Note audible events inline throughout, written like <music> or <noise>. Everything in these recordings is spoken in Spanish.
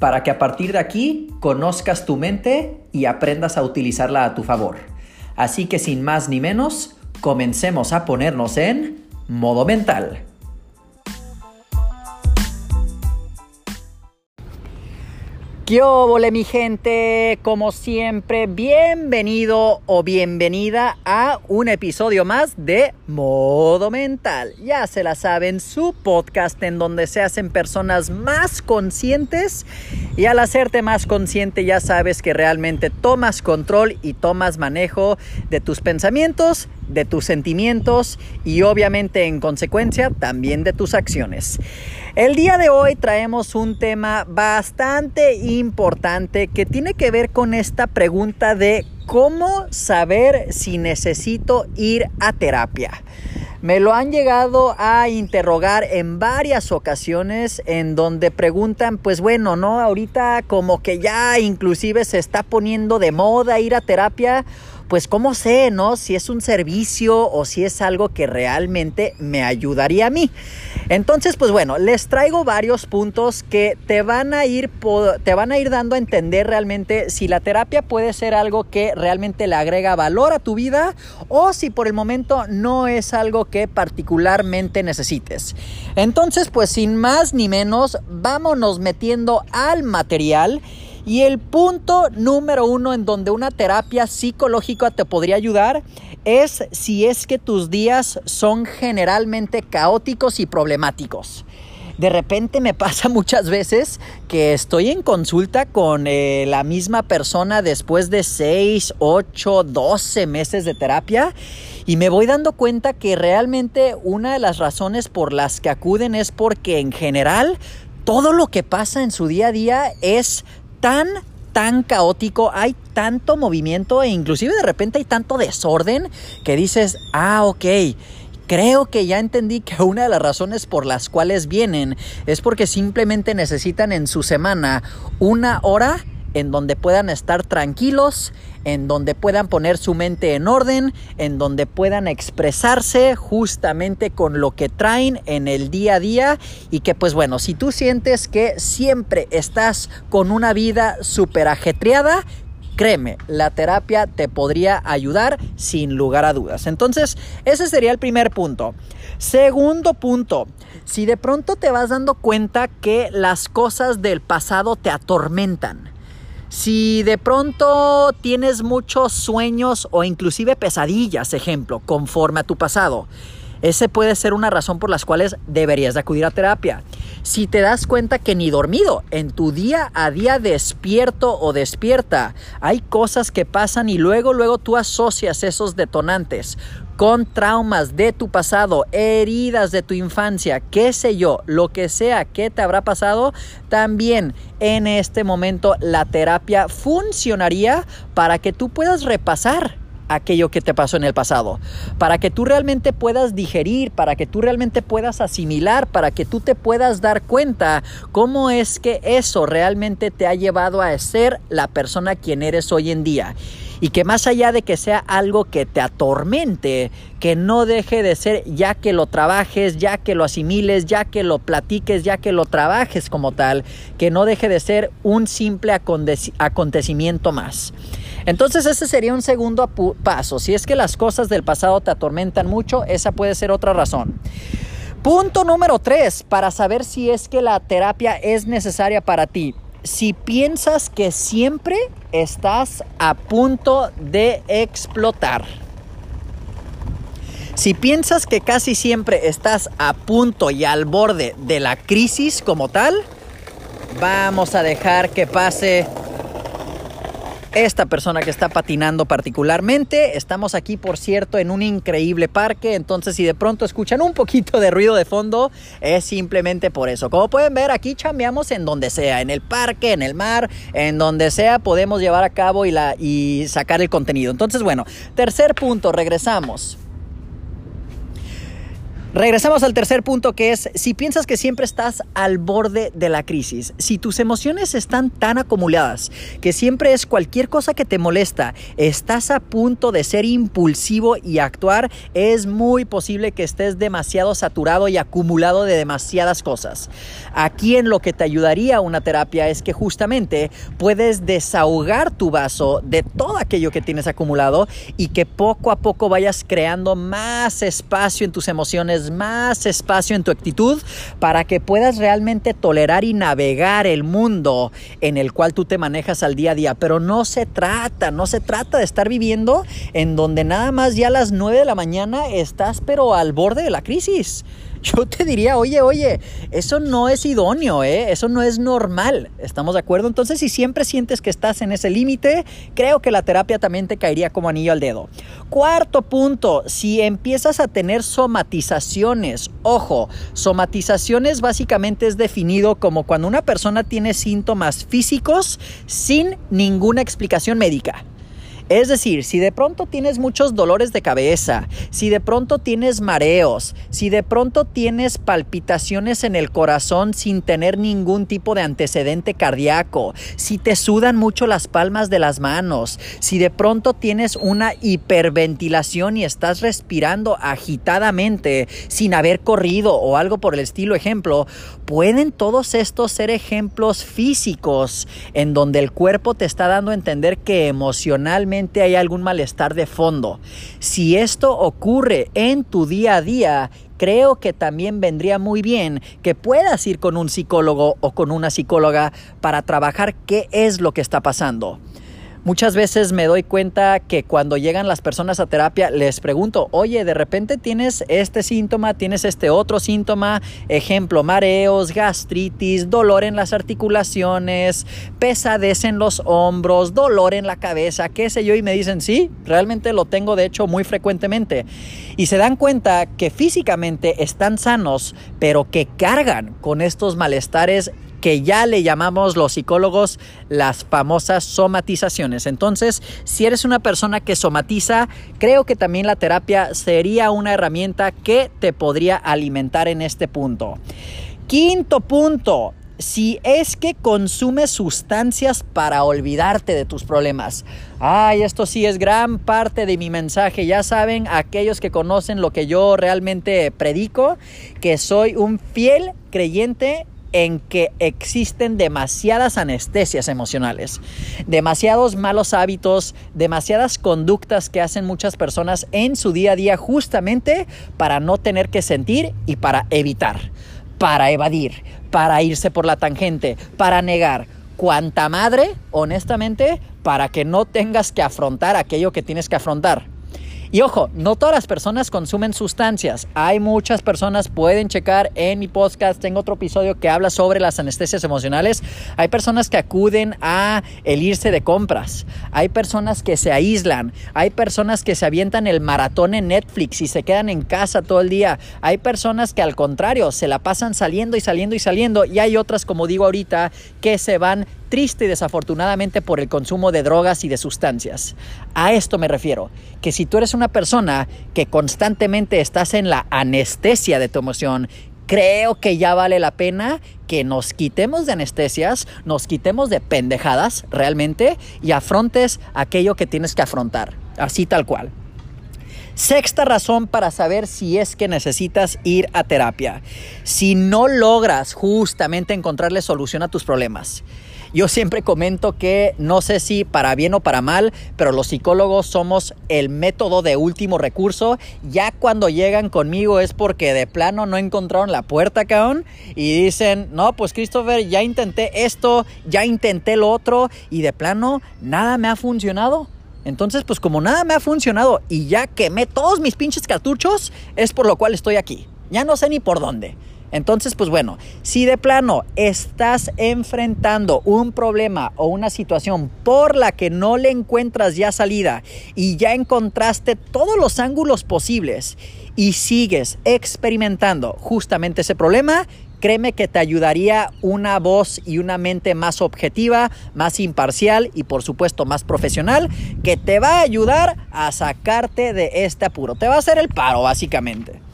para que a partir de aquí conozcas tu mente y aprendas a utilizarla a tu favor. Así que sin más ni menos, comencemos a ponernos en modo mental. ¿Qué óvole mi gente? Como siempre, bienvenido o bienvenida a un episodio más de Modo Mental. Ya se la saben, su podcast en donde se hacen personas más conscientes y al hacerte más consciente ya sabes que realmente tomas control y tomas manejo de tus pensamientos, de tus sentimientos y obviamente en consecuencia también de tus acciones. El día de hoy traemos un tema bastante importante que tiene que ver con esta pregunta de cómo saber si necesito ir a terapia. Me lo han llegado a interrogar en varias ocasiones en donde preguntan, pues bueno, ¿no? Ahorita como que ya inclusive se está poniendo de moda ir a terapia pues cómo sé, ¿no? Si es un servicio o si es algo que realmente me ayudaría a mí. Entonces, pues bueno, les traigo varios puntos que te van a ir te van a ir dando a entender realmente si la terapia puede ser algo que realmente le agrega valor a tu vida o si por el momento no es algo que particularmente necesites. Entonces, pues sin más ni menos, vámonos metiendo al material y el punto número uno en donde una terapia psicológica te podría ayudar es si es que tus días son generalmente caóticos y problemáticos. De repente me <laughs> pasa muchas veces que estoy en consulta con eh, la misma persona después de 6, 8, 12 meses de terapia y me voy dando cuenta que realmente una de las razones por las que acuden es porque en general todo lo que pasa en su día a día es tan tan caótico, hay tanto movimiento e inclusive de repente hay tanto desorden que dices, ah, ok, creo que ya entendí que una de las razones por las cuales vienen es porque simplemente necesitan en su semana una hora en donde puedan estar tranquilos, en donde puedan poner su mente en orden, en donde puedan expresarse justamente con lo que traen en el día a día y que pues bueno, si tú sientes que siempre estás con una vida súper ajetreada, créeme, la terapia te podría ayudar sin lugar a dudas. Entonces, ese sería el primer punto. Segundo punto, si de pronto te vas dando cuenta que las cosas del pasado te atormentan, si de pronto tienes muchos sueños o inclusive pesadillas, ejemplo, conforme a tu pasado, ese puede ser una razón por las cuales deberías de acudir a terapia. Si te das cuenta que ni dormido, en tu día a día despierto o despierta, hay cosas que pasan y luego luego tú asocias esos detonantes con traumas de tu pasado, heridas de tu infancia, qué sé yo, lo que sea que te habrá pasado, también en este momento la terapia funcionaría para que tú puedas repasar aquello que te pasó en el pasado, para que tú realmente puedas digerir, para que tú realmente puedas asimilar, para que tú te puedas dar cuenta cómo es que eso realmente te ha llevado a ser la persona quien eres hoy en día y que más allá de que sea algo que te atormente, que no deje de ser ya que lo trabajes, ya que lo asimiles, ya que lo platiques, ya que lo trabajes como tal, que no deje de ser un simple acontecimiento más. Entonces ese sería un segundo paso. Si es que las cosas del pasado te atormentan mucho, esa puede ser otra razón. Punto número tres, para saber si es que la terapia es necesaria para ti si piensas que siempre estás a punto de explotar, si piensas que casi siempre estás a punto y al borde de la crisis como tal, vamos a dejar que pase esta persona que está patinando particularmente. Estamos aquí, por cierto, en un increíble parque, entonces si de pronto escuchan un poquito de ruido de fondo, es simplemente por eso. Como pueden ver, aquí chambeamos en donde sea, en el parque, en el mar, en donde sea, podemos llevar a cabo y, la, y sacar el contenido. Entonces, bueno, tercer punto, regresamos. Regresamos al tercer punto que es, si piensas que siempre estás al borde de la crisis, si tus emociones están tan acumuladas, que siempre es cualquier cosa que te molesta, estás a punto de ser impulsivo y actuar, es muy posible que estés demasiado saturado y acumulado de demasiadas cosas. Aquí en lo que te ayudaría una terapia es que justamente puedes desahogar tu vaso de todo aquello que tienes acumulado y que poco a poco vayas creando más espacio en tus emociones más espacio en tu actitud para que puedas realmente tolerar y navegar el mundo en el cual tú te manejas al día a día. Pero no se trata, no se trata de estar viviendo en donde nada más ya a las 9 de la mañana estás pero al borde de la crisis yo te diría, oye, oye, eso no es idóneo, ¿eh? eso no es normal. ¿Estamos de acuerdo? Entonces, si siempre sientes que estás en ese límite, creo que la terapia también te caería como anillo al dedo. Cuarto punto, si empiezas a tener somatizaciones, ojo, somatizaciones básicamente es definido como cuando una persona tiene síntomas físicos sin ninguna explicación médica. Es decir, si de pronto tienes muchos dolores de cabeza, si de pronto tienes mareos, si de pronto tienes palpitaciones en el corazón sin tener ningún tipo de antecedente cardíaco, si te sudan mucho las palmas de las manos, si de pronto tienes una hiperventilación y estás respirando agitadamente sin haber corrido o algo por el estilo, ejemplo, pueden todos estos ser ejemplos físicos en donde el cuerpo te está dando a entender que emocionalmente hay algún malestar de fondo. Si esto ocurre en tu día a día, creo que también vendría muy bien que puedas ir con un psicólogo o con una psicóloga para trabajar qué es lo que está pasando. Muchas veces me doy cuenta que cuando llegan las personas a terapia les pregunto, oye, de repente tienes este síntoma, tienes este otro síntoma, ejemplo, mareos, gastritis, dolor en las articulaciones, pesadez en los hombros, dolor en la cabeza, qué sé yo, y me dicen, sí, realmente lo tengo de hecho muy frecuentemente. Y se dan cuenta que físicamente están sanos, pero que cargan con estos malestares que ya le llamamos los psicólogos las famosas somatizaciones. Entonces, si eres una persona que somatiza, creo que también la terapia sería una herramienta que te podría alimentar en este punto. Quinto punto, si es que consumes sustancias para olvidarte de tus problemas. Ay, esto sí es gran parte de mi mensaje. Ya saben, aquellos que conocen lo que yo realmente predico, que soy un fiel creyente en que existen demasiadas anestesias emocionales, demasiados malos hábitos, demasiadas conductas que hacen muchas personas en su día a día justamente para no tener que sentir y para evitar, para evadir, para irse por la tangente, para negar. Cuanta madre, honestamente, para que no tengas que afrontar aquello que tienes que afrontar. Y ojo, no todas las personas consumen sustancias. Hay muchas personas, pueden checar en mi podcast, tengo otro episodio que habla sobre las anestesias emocionales. Hay personas que acuden a el irse de compras. Hay personas que se aíslan. Hay personas que se avientan el maratón en Netflix y se quedan en casa todo el día. Hay personas que al contrario se la pasan saliendo y saliendo y saliendo. Y hay otras, como digo ahorita, que se van triste y desafortunadamente por el consumo de drogas y de sustancias. A esto me refiero, que si tú eres una persona que constantemente estás en la anestesia de tu emoción, creo que ya vale la pena que nos quitemos de anestesias, nos quitemos de pendejadas realmente y afrontes aquello que tienes que afrontar, así tal cual. Sexta razón para saber si es que necesitas ir a terapia. Si no logras justamente encontrarle solución a tus problemas. Yo siempre comento que no sé si para bien o para mal, pero los psicólogos somos el método de último recurso. Ya cuando llegan conmigo es porque de plano no encontraron la puerta, cabrón. Y dicen, no, pues Christopher, ya intenté esto, ya intenté lo otro y de plano nada me ha funcionado. Entonces, pues como nada me ha funcionado y ya quemé todos mis pinches cartuchos, es por lo cual estoy aquí. Ya no sé ni por dónde. Entonces, pues bueno, si de plano estás enfrentando un problema o una situación por la que no le encuentras ya salida y ya encontraste todos los ángulos posibles y sigues experimentando justamente ese problema, créeme que te ayudaría una voz y una mente más objetiva, más imparcial y por supuesto más profesional que te va a ayudar a sacarte de este apuro. Te va a hacer el paro básicamente.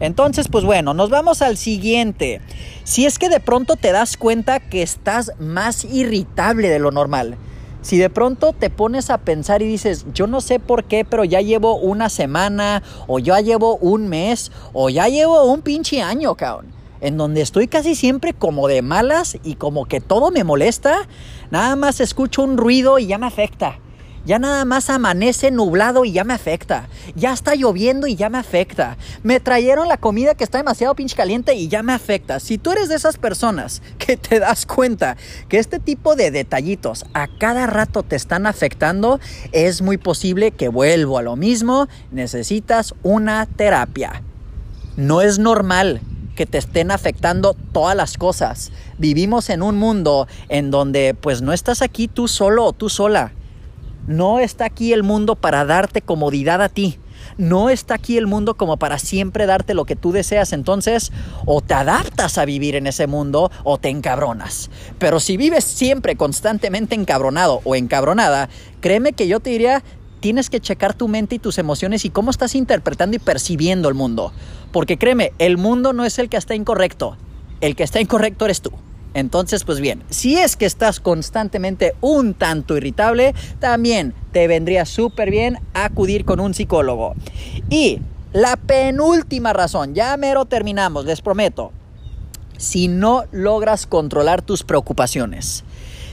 Entonces, pues bueno, nos vamos al siguiente. Si es que de pronto te das cuenta que estás más irritable de lo normal, si de pronto te pones a pensar y dices, yo no sé por qué, pero ya llevo una semana, o ya llevo un mes, o ya llevo un pinche año, cabrón en donde estoy casi siempre como de malas y como que todo me molesta, nada más escucho un ruido y ya me afecta. Ya nada más amanece nublado y ya me afecta. Ya está lloviendo y ya me afecta. Me trajeron la comida que está demasiado pinche caliente y ya me afecta. Si tú eres de esas personas que te das cuenta que este tipo de detallitos a cada rato te están afectando, es muy posible que vuelvo a lo mismo. Necesitas una terapia. No es normal que te estén afectando todas las cosas. Vivimos en un mundo en donde pues no estás aquí tú solo o tú sola. No está aquí el mundo para darte comodidad a ti. No está aquí el mundo como para siempre darte lo que tú deseas. Entonces, o te adaptas a vivir en ese mundo o te encabronas. Pero si vives siempre constantemente encabronado o encabronada, créeme que yo te diría, tienes que checar tu mente y tus emociones y cómo estás interpretando y percibiendo el mundo. Porque créeme, el mundo no es el que está incorrecto. El que está incorrecto eres tú. Entonces, pues bien, si es que estás constantemente un tanto irritable, también te vendría súper bien acudir con un psicólogo. Y la penúltima razón, ya mero terminamos, les prometo. Si no logras controlar tus preocupaciones,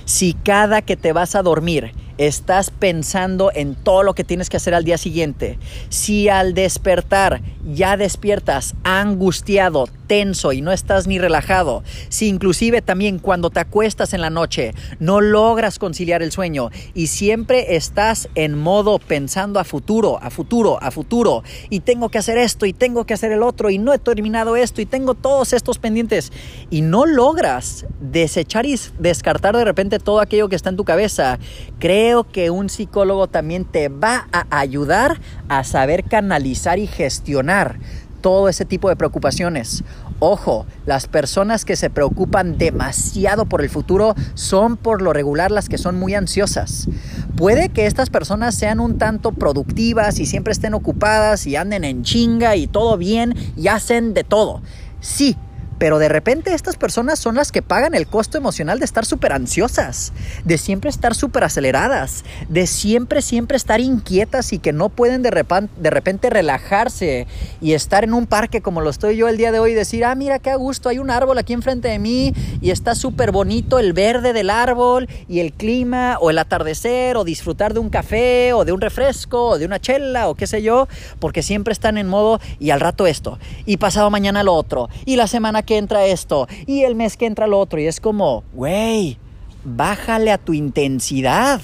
si cada que te vas a dormir estás pensando en todo lo que tienes que hacer al día siguiente, si al despertar ya despiertas angustiado, tenso y no estás ni relajado, si inclusive también cuando te acuestas en la noche no logras conciliar el sueño y siempre estás en modo pensando a futuro, a futuro, a futuro, y tengo que hacer esto y tengo que hacer el otro y no he terminado esto y tengo todos estos pendientes. Y no logras desechar y descartar de repente todo aquello que está en tu cabeza, creo que un psicólogo también te va a ayudar a saber canalizar y gestionar todo ese tipo de preocupaciones. Ojo, las personas que se preocupan demasiado por el futuro son por lo regular las que son muy ansiosas. Puede que estas personas sean un tanto productivas y siempre estén ocupadas y anden en chinga y todo bien y hacen de todo. Sí, pero de repente estas personas son las que pagan el costo emocional de estar súper ansiosas, de siempre estar súper aceleradas, de siempre, siempre estar inquietas y que no pueden de, de repente relajarse y estar en un parque como lo estoy yo el día de hoy y decir, ah, mira qué gusto, hay un árbol aquí enfrente de mí y está súper bonito el verde del árbol y el clima o el atardecer o disfrutar de un café o de un refresco o de una chela o qué sé yo, porque siempre están en modo y al rato esto y pasado mañana lo otro y la semana que entra esto y el mes que entra lo otro. Y es como, güey, bájale a tu intensidad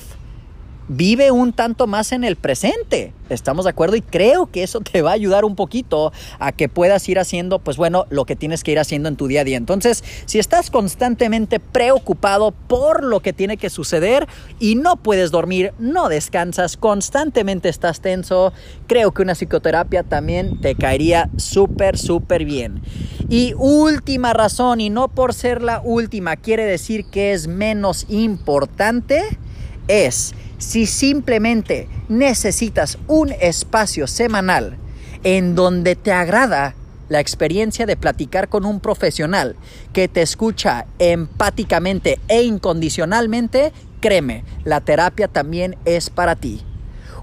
vive un tanto más en el presente. ¿Estamos de acuerdo? Y creo que eso te va a ayudar un poquito a que puedas ir haciendo, pues bueno, lo que tienes que ir haciendo en tu día a día. Entonces, si estás constantemente preocupado por lo que tiene que suceder y no puedes dormir, no descansas, constantemente estás tenso, creo que una psicoterapia también te caería súper, súper bien. Y última razón, y no por ser la última, quiere decir que es menos importante, es si simplemente necesitas un espacio semanal en donde te agrada la experiencia de platicar con un profesional que te escucha empáticamente e incondicionalmente, créeme, la terapia también es para ti.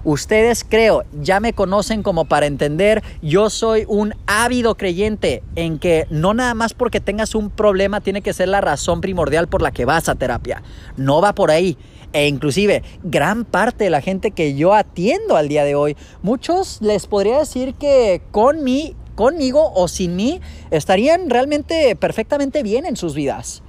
Ustedes creo, ya me conocen como para entender, yo soy un ávido creyente en que no nada más porque tengas un problema tiene que ser la razón primordial por la que vas a terapia. No va por ahí. E inclusive gran parte de la gente que yo atiendo al día de hoy, muchos les podría decir que con mí, conmigo o sin mí estarían realmente perfectamente bien en sus vidas.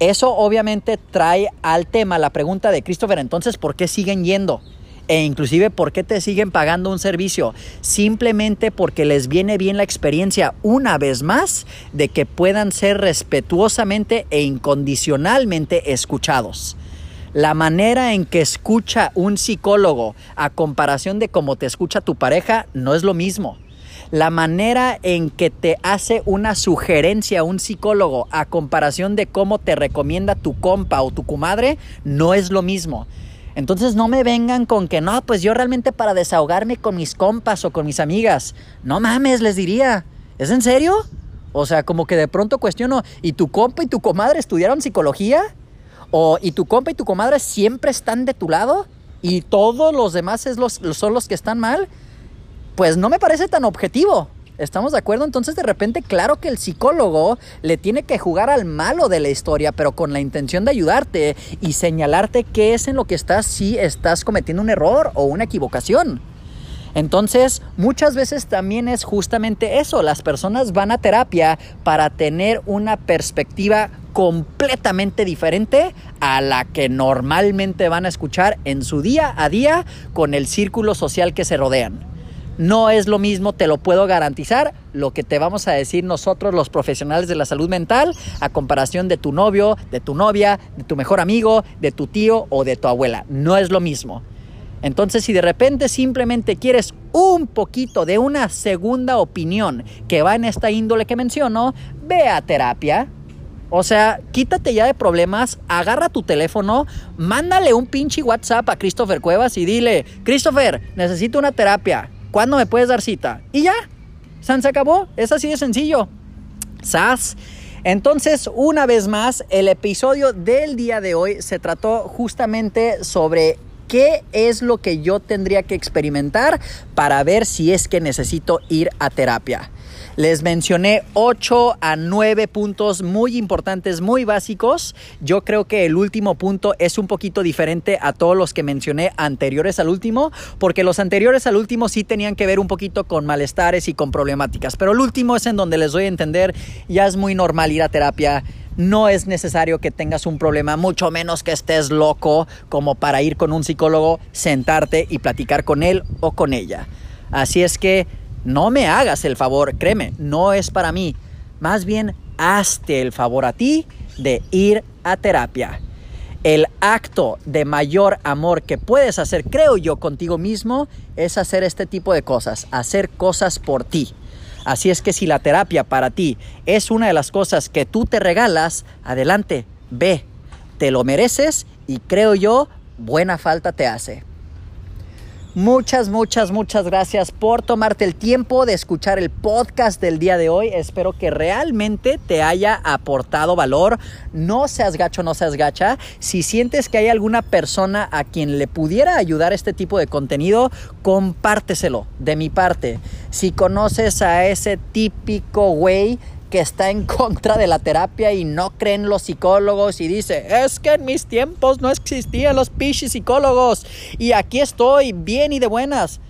Eso obviamente trae al tema la pregunta de Christopher, entonces, ¿por qué siguen yendo? e inclusive por qué te siguen pagando un servicio. Simplemente porque les viene bien la experiencia una vez más de que puedan ser respetuosamente e incondicionalmente escuchados. La manera en que escucha un psicólogo a comparación de cómo te escucha tu pareja no es lo mismo. La manera en que te hace una sugerencia un psicólogo a comparación de cómo te recomienda tu compa o tu comadre no es lo mismo. Entonces no me vengan con que no, pues yo realmente para desahogarme con mis compas o con mis amigas. No mames, les diría. ¿Es en serio? O sea, como que de pronto cuestiono, ¿y tu compa y tu comadre estudiaron psicología? ¿O y tu compa y tu comadre siempre están de tu lado? ¿Y todos los demás es los, son los que están mal? Pues no me parece tan objetivo. ¿Estamos de acuerdo? Entonces de repente, claro que el psicólogo le tiene que jugar al malo de la historia, pero con la intención de ayudarte y señalarte qué es en lo que estás si estás cometiendo un error o una equivocación. Entonces, muchas veces también es justamente eso, las personas van a terapia para tener una perspectiva completamente diferente a la que normalmente van a escuchar en su día a día con el círculo social que se rodean. No es lo mismo, te lo puedo garantizar, lo que te vamos a decir nosotros los profesionales de la salud mental a comparación de tu novio, de tu novia, de tu mejor amigo, de tu tío o de tu abuela. No es lo mismo. Entonces, si de repente simplemente quieres un poquito de una segunda opinión que va en esta índole que menciono, ve a terapia. O sea, quítate ya de problemas, agarra tu teléfono, mándale un pinche WhatsApp a Christopher Cuevas y dile, Christopher, necesito una terapia, ¿cuándo me puedes dar cita? Y ya, San se acabó, es así de sencillo. ¿Sas? Entonces, una vez más, el episodio del día de hoy se trató justamente sobre qué es lo que yo tendría que experimentar para ver si es que necesito ir a terapia. Les mencioné 8 a 9 puntos muy importantes, muy básicos. Yo creo que el último punto es un poquito diferente a todos los que mencioné anteriores al último, porque los anteriores al último sí tenían que ver un poquito con malestares y con problemáticas, pero el último es en donde les doy a entender, ya es muy normal ir a terapia no es necesario que tengas un problema, mucho menos que estés loco como para ir con un psicólogo, sentarte y platicar con él o con ella. Así es que no me hagas el favor, créeme, no es para mí. Más bien, hazte el favor a ti de ir a terapia. El acto de mayor amor que puedes hacer, creo yo, contigo mismo, es hacer este tipo de cosas, hacer cosas por ti. Así es que si la terapia para ti es una de las cosas que tú te regalas, adelante, ve, te lo mereces y creo yo, buena falta te hace. Muchas, muchas, muchas gracias por tomarte el tiempo de escuchar el podcast del día de hoy. Espero que realmente te haya aportado valor. No seas gacho, no seas gacha. Si sientes que hay alguna persona a quien le pudiera ayudar este tipo de contenido, compárteselo de mi parte. Si conoces a ese típico güey que está en contra de la terapia y no creen los psicólogos y dice, es que en mis tiempos no existían los psicólogos y aquí estoy bien y de buenas.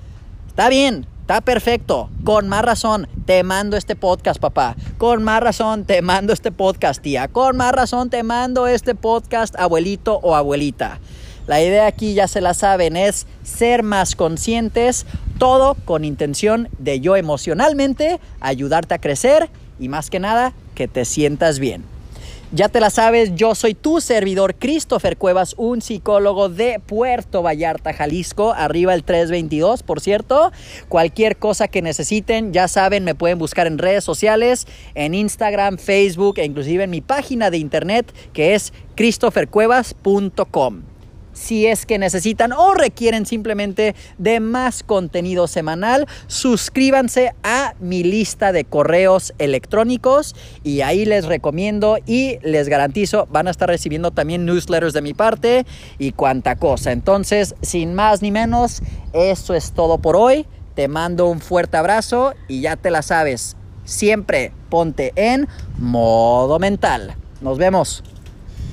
Está bien, está perfecto. Con más razón te mando este podcast, papá. Con más razón te mando este podcast, tía. Con más razón te mando este podcast, abuelito o abuelita. La idea aquí ya se la saben, es ser más conscientes, todo con intención de yo emocionalmente ayudarte a crecer y más que nada que te sientas bien. Ya te la sabes, yo soy tu servidor Christopher Cuevas, un psicólogo de Puerto Vallarta, Jalisco, arriba el 322, por cierto. Cualquier cosa que necesiten, ya saben, me pueden buscar en redes sociales, en Instagram, Facebook e inclusive en mi página de internet que es christophercuevas.com si es que necesitan o requieren simplemente de más contenido semanal, suscríbanse a mi lista de correos electrónicos y ahí les recomiendo y les garantizo van a estar recibiendo también newsletters de mi parte y cuanta cosa. Entonces, sin más ni menos, eso es todo por hoy. Te mando un fuerte abrazo y ya te la sabes. Siempre ponte en modo mental. Nos vemos.